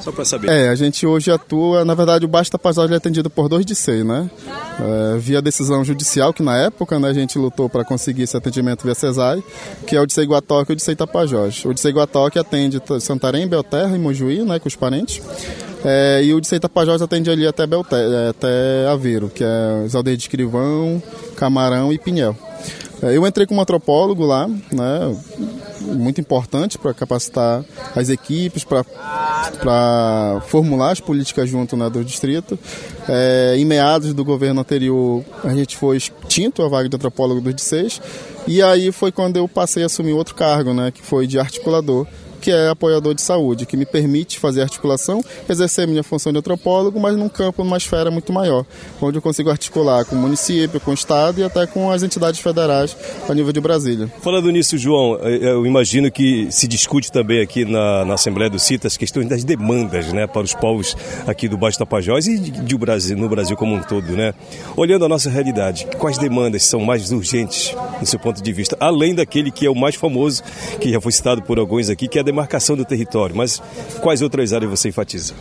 Só para saber. É, a gente hoje atua, na verdade, o Basta Tapajós é atendido por dois de seis, né? É, via decisão judicial, que na época né, a gente lutou para conseguir esse atendimento via CESAI, que é o de Guatoque e o de Tapajós. O de Guatoque atende Santarém, Belterra e Mojuí, né, com os parentes. É, e o de Tapajós atende ali até, Belterra, até Aveiro, que é as aldeias de Escrivão, Camarão e Pinhel. É, eu entrei como antropólogo lá, né, muito importante para capacitar as equipes, para formular as políticas junto né, do distrito. É, em meados do governo anterior, a gente foi extinto a vaga de antropólogo dos 16, e aí foi quando eu passei a assumir outro cargo, né, que foi de articulador que é apoiador de saúde, que me permite fazer articulação, exercer minha função de antropólogo, mas num campo, numa esfera muito maior, onde eu consigo articular com o município, com o Estado e até com as entidades federais a nível de Brasília. Falando nisso, João, eu imagino que se discute também aqui na, na Assembleia do CITA as questões das demandas né, para os povos aqui do Baixo Tapajós e de, de Brasil, no Brasil como um todo. Né? Olhando a nossa realidade, quais demandas são mais urgentes, do seu ponto de vista, além daquele que é o mais famoso, que já foi citado por alguns aqui, que é a demarcação do território, mas quais outras áreas você enfatiza?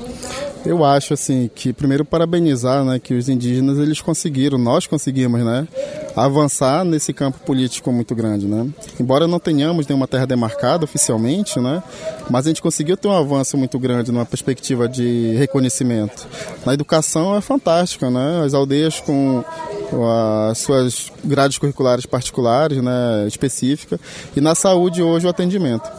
Eu acho assim que primeiro parabenizar, né, que os indígenas eles conseguiram, nós conseguimos, né, avançar nesse campo político muito grande, né? Embora não tenhamos nenhuma terra demarcada oficialmente, né, mas a gente conseguiu ter um avanço muito grande numa perspectiva de reconhecimento. Na educação é fantástica, né? As aldeias com as suas grades curriculares particulares, né, específica, e na saúde hoje o atendimento.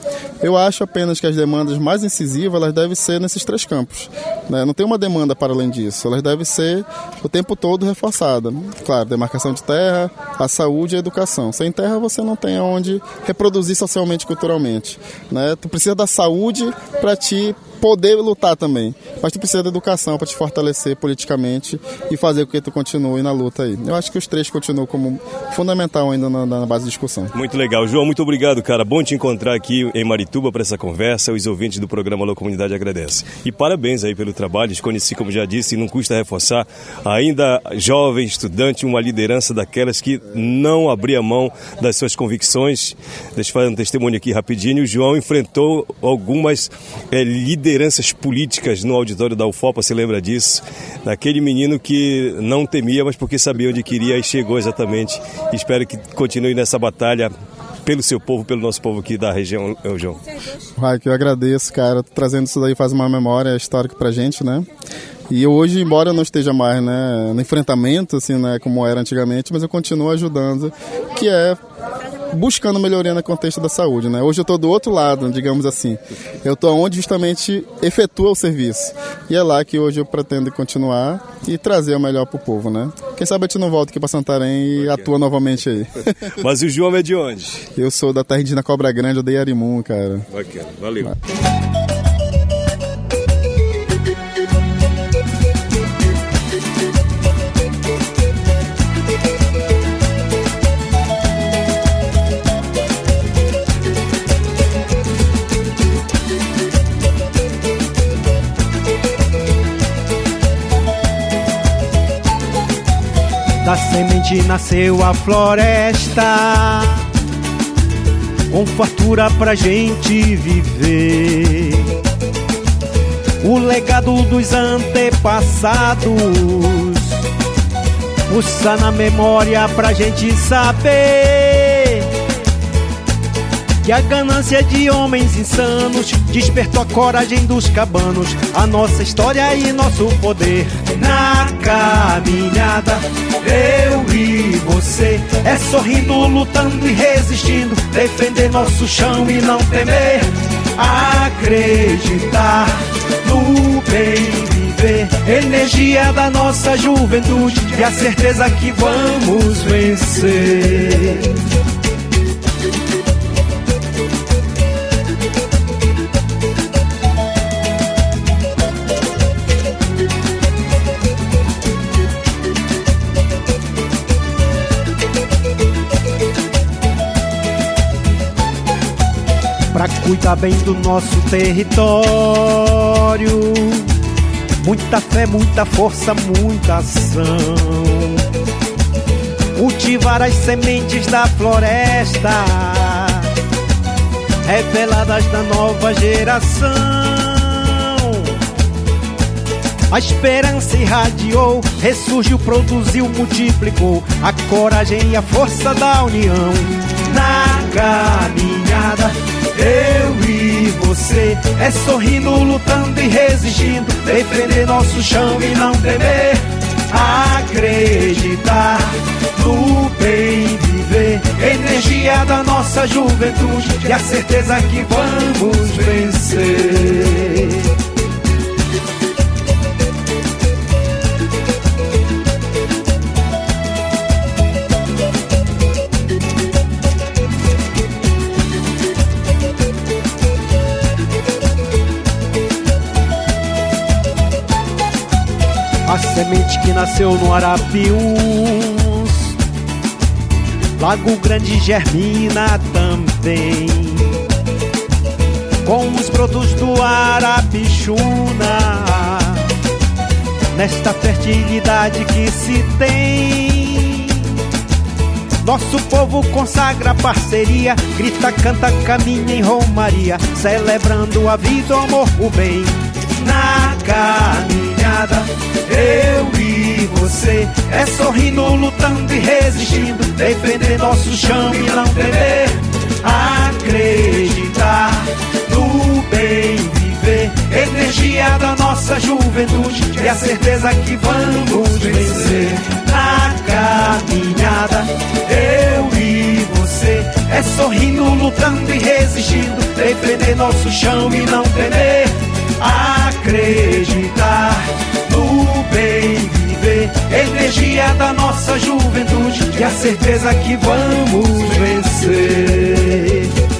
Eu acho apenas que as demandas mais incisivas elas devem ser nesses três campos. Né? Não tem uma demanda para além disso, elas devem ser o tempo todo reforçadas. Claro, demarcação de terra, a saúde e a educação. Sem terra você não tem onde reproduzir socialmente e culturalmente. Né? Tu precisa da saúde para te poder lutar também. Mas tu precisa da educação para te fortalecer politicamente e fazer com que tu continue na luta aí. Eu acho que os três continuam como fundamental ainda na, na base de discussão. Muito legal. João, muito obrigado, cara. Bom te encontrar aqui em Marituba para essa conversa. Os ouvintes do programa Alô Comunidade agradecem. E parabéns aí pelo trabalho. Te conheci, como já disse, e não custa reforçar. Ainda jovem, estudante, uma liderança daquelas que não abria mão das suas convicções. Deixa eu fazer um testemunho aqui rapidinho. O João enfrentou algumas é, lideranças políticas no auditório da UFOPA, se lembra disso? Daquele menino que não temia, mas porque sabia onde queria e chegou exatamente. Espero que continue nessa batalha pelo seu povo, pelo nosso povo aqui da região, João. Raik, eu agradeço, cara, trazendo isso daí faz uma memória histórica pra gente, né? E hoje, embora eu não esteja mais né, no enfrentamento, assim, né, como era antigamente, mas eu continuo ajudando, que é buscando melhoria no contexto da saúde, né? Hoje eu estou do outro lado, digamos assim. Eu estou onde justamente efetua o serviço. E é lá que hoje eu pretendo continuar e trazer o melhor para o povo, né? Quem sabe a gente não volta aqui para Santarém e atua novamente aí. Mas o João é de onde? Eu sou da terra indígena Cobra Grande, eu dei Arimun, cara. Bacana, valeu. Da semente nasceu a floresta, com fartura pra gente viver. O legado dos antepassados, pulsa na memória pra gente saber que a ganância de homens insanos despertou a coragem dos cabanos, a nossa história e nosso poder. Na caminhada, eu e você, é sorrindo, lutando e resistindo, defender nosso chão e não temer, acreditar no bem viver, energia da nossa juventude e a certeza que vamos vencer. Pra cuidar bem do nosso território. Muita fé, muita força, muita ação. Cultivar as sementes da floresta, reveladas da nova geração. A esperança irradiou, ressurgiu, produziu, multiplicou a coragem e a força da união. Na caminhada, eu e você, é sorrindo, lutando e resistindo, defender nosso chão e não temer, acreditar no bem viver, energia da nossa juventude e a certeza que vamos vencer. Semente que nasceu no Arapiuns. Lago Grande germina também. Com os brotos do Arapixuna Nesta fertilidade que se tem. Nosso povo consagra parceria. Grita, canta, caminha em romaria. Celebrando a vida, o amor, o bem. Na caminhada eu e você é sorrindo, lutando e resistindo, defender nosso chão e não temer, acreditar no bem viver, energia da nossa juventude e a certeza que vamos vencer na caminhada. Eu e você é sorrindo, lutando e resistindo, defender nosso chão e não temer, acreditar no bem viver, energia da nossa juventude e a certeza que vamos vencer.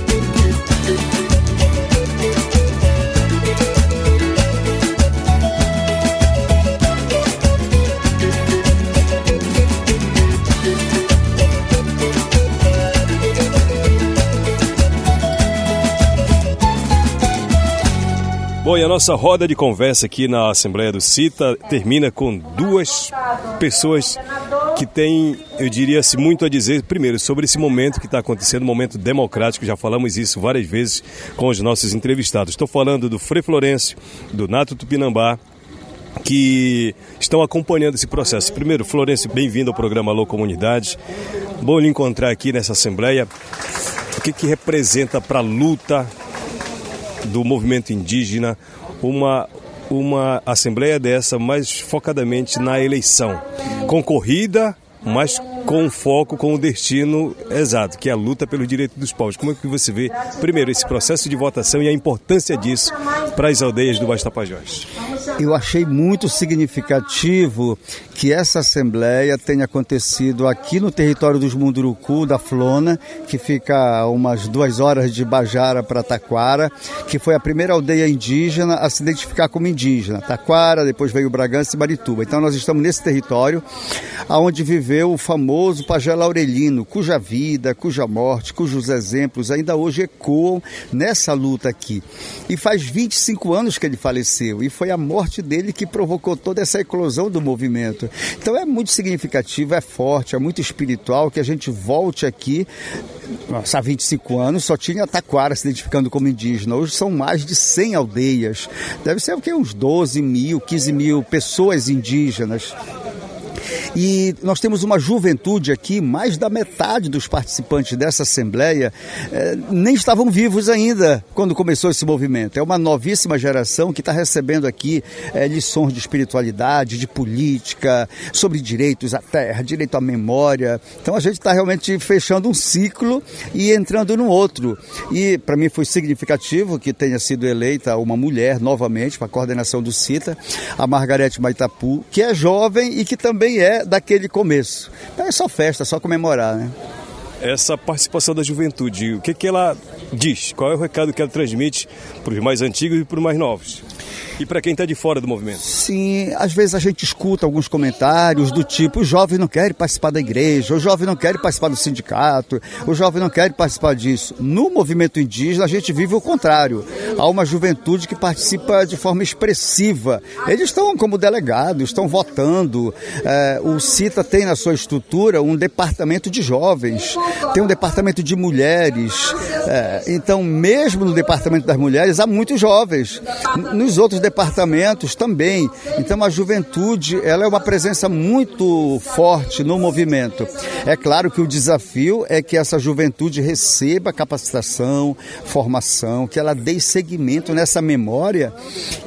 Bom, e a nossa roda de conversa aqui na Assembleia do CITA termina com duas pessoas que têm, eu diria assim, muito a dizer. Primeiro, sobre esse momento que está acontecendo, momento democrático, já falamos isso várias vezes com os nossos entrevistados. Estou falando do Frei Florencio, do Nato Tupinambá, que estão acompanhando esse processo. Primeiro, Florencio, bem-vindo ao programa Alô Comunidade. Bom lhe encontrar aqui nessa Assembleia. O que, que representa para a luta do movimento indígena uma, uma assembleia dessa mais focadamente na eleição, concorrida, mas com foco, com o destino exato, que é a luta pelo direito dos povos. Como é que você vê, primeiro, esse processo de votação e a importância disso para as aldeias do Baixo Tapajós? Eu achei muito significativo que essa assembleia tenha acontecido aqui no território dos Munduruku, da Flona, que fica umas duas horas de Bajara para Taquara, que foi a primeira aldeia indígena a se identificar como indígena. Taquara, depois veio Bragança e Marituba. Então nós estamos nesse território, onde viveu o famoso Pajé Laurelino, cuja vida, cuja morte, cujos exemplos ainda hoje ecoam nessa luta aqui. E faz 25 anos que ele faleceu, e foi a morte dele que provocou toda essa eclosão do movimento. Então é muito significativo, é forte, é muito espiritual que a gente volte aqui. Nossa, há 25 anos só tinha Taquara se identificando como indígena. Hoje são mais de 100 aldeias. Deve ser o que? Uns 12 mil, 15 mil pessoas indígenas. E nós temos uma juventude aqui, mais da metade dos participantes dessa Assembleia eh, nem estavam vivos ainda quando começou esse movimento. É uma novíssima geração que está recebendo aqui eh, lições de espiritualidade, de política, sobre direitos à terra, direito à memória. Então a gente está realmente fechando um ciclo e entrando no outro. E para mim foi significativo que tenha sido eleita uma mulher novamente para a coordenação do CITA, a Margarete Maitapu, que é jovem e que também é daquele começo. Então é só festa, só comemorar, né? Essa participação da juventude, o que, que ela diz? Qual é o recado que ela transmite para os mais antigos e para os mais novos? E para quem está de fora do movimento? Sim, às vezes a gente escuta alguns comentários do tipo: o jovem não quer participar da igreja, o jovem não quer participar do sindicato, o jovem não quer participar disso. No movimento indígena, a gente vive o contrário. Há uma juventude que participa de forma expressiva. Eles estão como delegados, estão votando. É, o CITA tem na sua estrutura um departamento de jovens, tem um departamento de mulheres. É, então, mesmo no departamento das mulheres, há muitos jovens. Nos outros departamentos também. Então a juventude ela é uma presença muito forte no movimento. É claro que o desafio é que essa juventude receba capacitação, formação, que ela dê seguimento nessa memória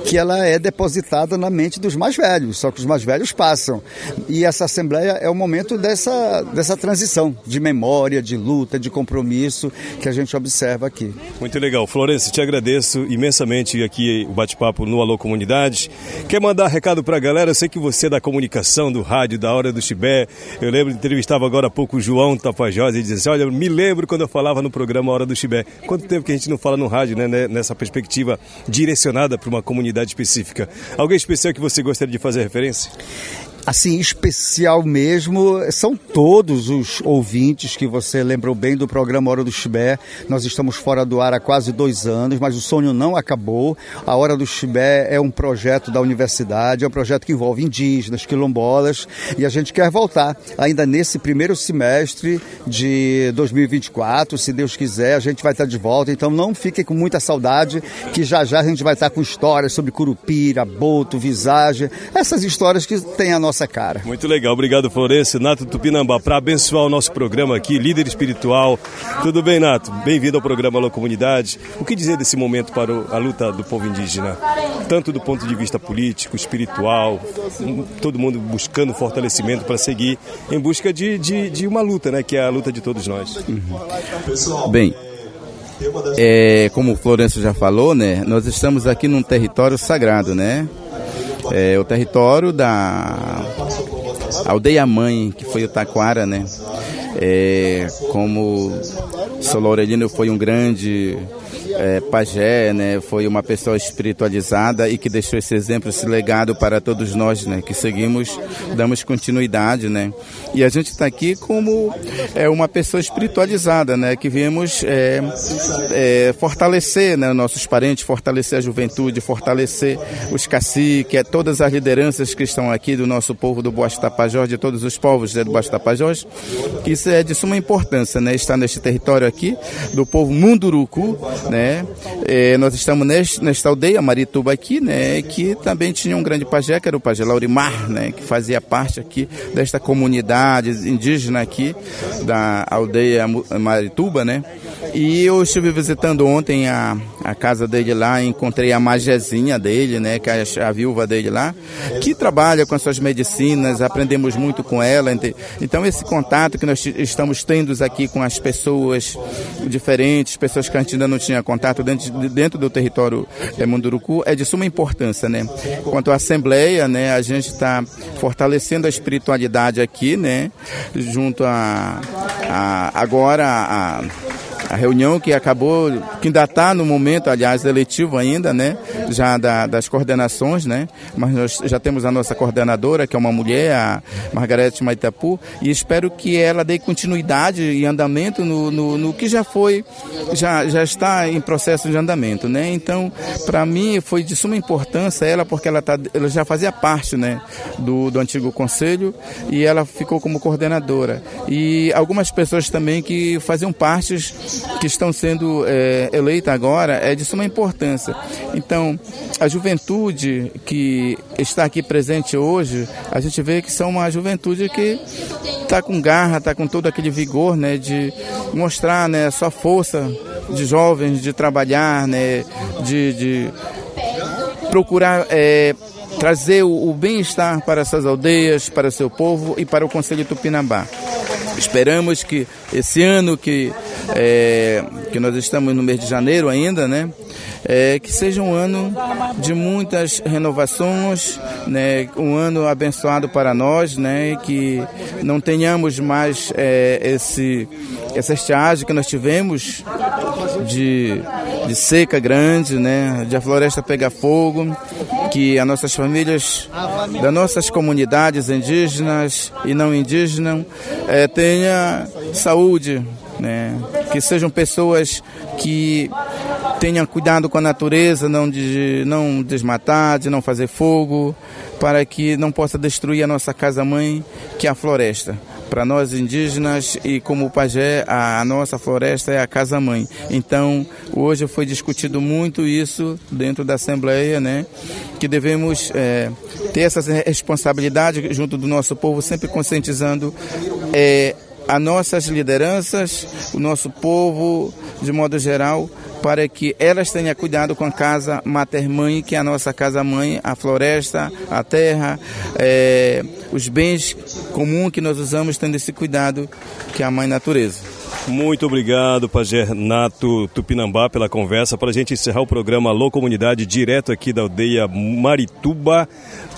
que ela é depositada na mente dos mais velhos, só que os mais velhos passam. E essa assembleia é o momento dessa, dessa transição de memória, de luta, de compromisso que a gente observa aqui. Muito legal. Florencio, te agradeço imensamente aqui o bate-papo no Alô Comunidade. Quer mandar recado para a galera? Eu sei que você é da comunicação, do rádio, da Hora do Chibé. Eu lembro, entrevistava agora há pouco o João Tapajós e dizia assim, olha, me lembro quando eu falava no programa Hora do Chibé. Quanto tempo que a gente não fala no rádio, né, nessa perspectiva direcionada para uma comunidade específica. Alguém especial que você gostaria de fazer referência? Assim, especial mesmo, são todos os ouvintes que você lembrou bem do programa Hora do Chibé. Nós estamos fora do ar há quase dois anos, mas o sonho não acabou. A Hora do Chibé é um projeto da universidade, é um projeto que envolve indígenas, quilombolas, e a gente quer voltar ainda nesse primeiro semestre de 2024, se Deus quiser, a gente vai estar de volta. Então não fiquem com muita saudade, que já já a gente vai estar com histórias sobre Curupira, Boto, Visagem, essas histórias que tem a nossa nossa cara. Muito legal, obrigado Florencio, Nato Tupinambá, para abençoar o nosso programa aqui, líder espiritual. Tudo bem, Nato? Bem-vindo ao programa Alô Comunidade. O que dizer desse momento para a luta do povo indígena? Tanto do ponto de vista político, espiritual, todo mundo buscando fortalecimento para seguir em busca de, de, de, uma luta, né? Que é a luta de todos nós. Uhum. Bem, é, como o Florencio já falou, né? Nós estamos aqui num território sagrado, né? É, o território da aldeia mãe, que foi o Taquara, né? É, como Solorelino foi um grande é, pajé, né? Foi uma pessoa espiritualizada e que deixou esse exemplo, esse legado para todos nós, né? Que seguimos, damos continuidade, né? E a gente está aqui como é uma pessoa espiritualizada, né? Que viemos é, é, fortalecer, né? Nossos parentes, fortalecer a juventude, fortalecer os caciques, é, todas as lideranças que estão aqui do nosso povo do Boas Tapajós, de todos os povos né, do Boas Tapajós. Isso é de suma importância, né? Estar neste território aqui do povo Munduruku, né? Né? É, nós estamos neste, nesta aldeia, Marituba aqui, né? Que também tinha um grande pajé, que era o pajé Laurimar, né? Que fazia parte aqui desta comunidade indígena aqui da aldeia Marituba, né? E eu estive visitando ontem a, a casa dele lá, encontrei a magezinha dele, né, que é a, a viúva dele lá, que trabalha com as suas medicinas, aprendemos muito com ela. Então esse contato que nós estamos tendo aqui com as pessoas diferentes, pessoas que a gente ainda não tinha contato dentro, dentro do território é, Munduruku, é de suma importância, né. Quanto à Assembleia, né, a gente está fortalecendo a espiritualidade aqui, né, junto a, a agora a a reunião que acabou, que ainda está no momento, aliás, eletivo ainda, né? Já da, das coordenações, né? Mas nós já temos a nossa coordenadora, que é uma mulher, a Margarete Maitapu, e espero que ela dê continuidade e andamento no, no, no que já foi, já, já está em processo de andamento, né? Então, para mim, foi de suma importância ela, porque ela, tá, ela já fazia parte, né? Do, do antigo conselho e ela ficou como coordenadora. E algumas pessoas também que faziam partes que estão sendo é, eleitas agora é de suma importância. Então, a juventude que está aqui presente hoje, a gente vê que são uma juventude que está com garra, está com todo aquele vigor, né, de mostrar, né, sua força de jovens, de trabalhar, né, de, de procurar é, trazer o, o bem-estar para essas aldeias, para seu povo e para o Conselho Tupinambá. Esperamos que esse ano que, é, que nós estamos no mês de janeiro ainda, né? É, que seja um ano de muitas renovações, né? um ano abençoado para nós, né? que não tenhamos mais é, esse, essa estiagem que nós tivemos de, de seca grande, né? de a floresta pegar fogo, que as nossas famílias, das nossas comunidades indígenas e não indígenas, é, tenha saúde, né? que sejam pessoas que tenham cuidado com a natureza, não de não desmatar, de não fazer fogo, para que não possa destruir a nossa casa-mãe, que é a floresta. Para nós indígenas e como pajé, a, a nossa floresta é a casa-mãe. Então, hoje foi discutido muito isso dentro da Assembleia, né? Que devemos é, ter essa responsabilidade junto do nosso povo, sempre conscientizando é, as nossas lideranças, o nosso povo, de modo geral, para que elas tenham cuidado com a casa mater-mãe, que é a nossa casa-mãe, a floresta, a terra, é, os bens comuns que nós usamos, tendo esse cuidado, que é a mãe natureza. Muito obrigado, Pajé Nato Tupinambá, pela conversa. Para a gente encerrar o programa Alô Comunidade, direto aqui da aldeia Marituba,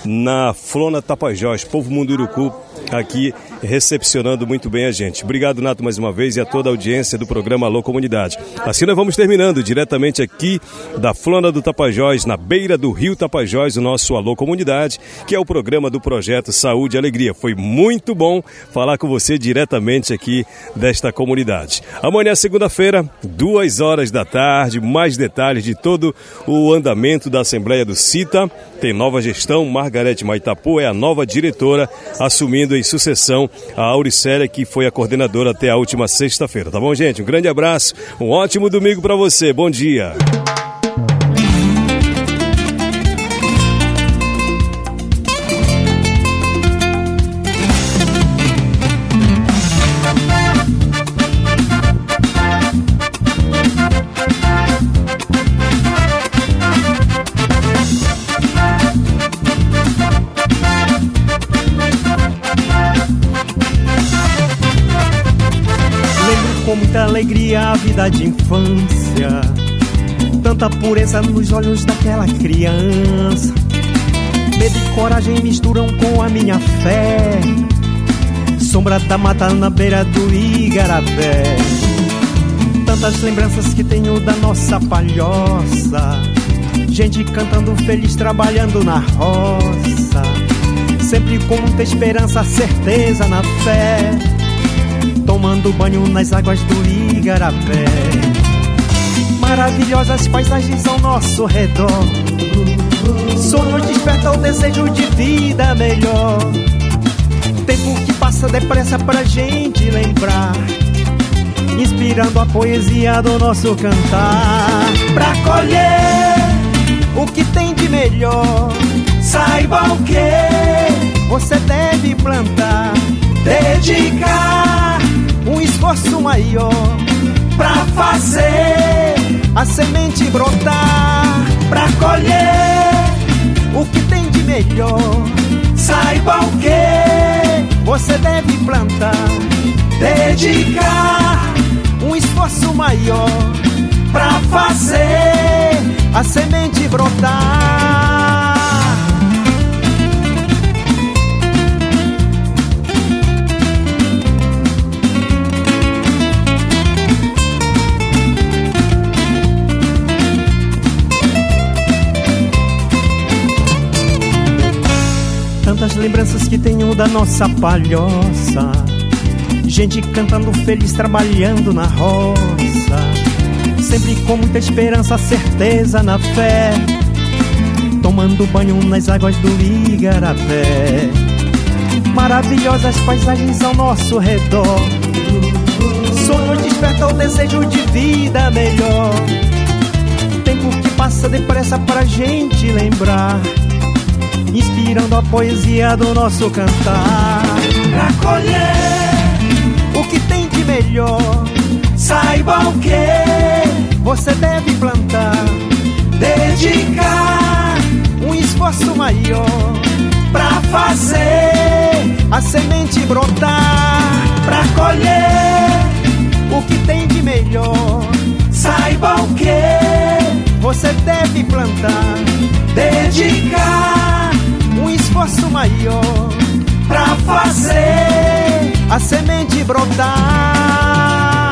na Flona Tapajós, povo Munduruku, aqui recepcionando muito bem a gente. Obrigado, Nato, mais uma vez e a toda a audiência do programa Alô Comunidade. Assim nós vamos terminando diretamente aqui da Flona do Tapajós, na beira do Rio Tapajós, o nosso Alô Comunidade, que é o programa do projeto Saúde e Alegria. Foi muito bom falar com você diretamente aqui desta comunidade. Amanhã, segunda-feira, duas horas da tarde, mais detalhes de todo o andamento da Assembleia do CITA. Tem nova gestão, Margarete Maitapu é a nova diretora, assumindo em sucessão a Auricélia, que foi a coordenadora até a última sexta-feira. Tá bom, gente? Um grande abraço, um ótimo domingo para você. Bom dia. Alegria a vida de infância. Tanta pureza nos olhos daquela criança. Medo e coragem misturam com a minha fé. Sombra da mata na beira do Igarapé. Tantas lembranças que tenho da nossa palhoça. Gente cantando feliz, trabalhando na roça. Sempre com muita esperança, certeza na fé tomando banho nas águas do Igarapé. Maravilhosas paisagens ao nosso redor. Sonhos desperta o desejo de vida melhor. Tempo que passa depressa pra gente lembrar. Inspirando a poesia do nosso cantar. Pra colher o que tem de melhor. Saiba o que você deve plantar. Dedicar um esforço maior pra fazer a semente brotar, pra colher o que tem de melhor. Saiba o que você deve plantar, dedicar um esforço maior pra fazer a semente brotar. Lembranças que tenho da nossa palhoça. Gente cantando feliz, trabalhando na roça. Sempre com muita esperança, certeza na fé. Tomando banho nas águas do Igarapé. Maravilhosas paisagens ao nosso redor. Sonhos despertam o desejo de vida melhor. Tempo que passa depressa pra gente lembrar inspirando a poesia do nosso cantar. Pra colher o que tem de melhor, saiba o que você deve plantar, dedicar um esforço maior pra fazer a semente brotar. Pra colher o que tem de melhor, saiba o que você deve plantar, dedicar esforço maior pra fazer a semente brotar.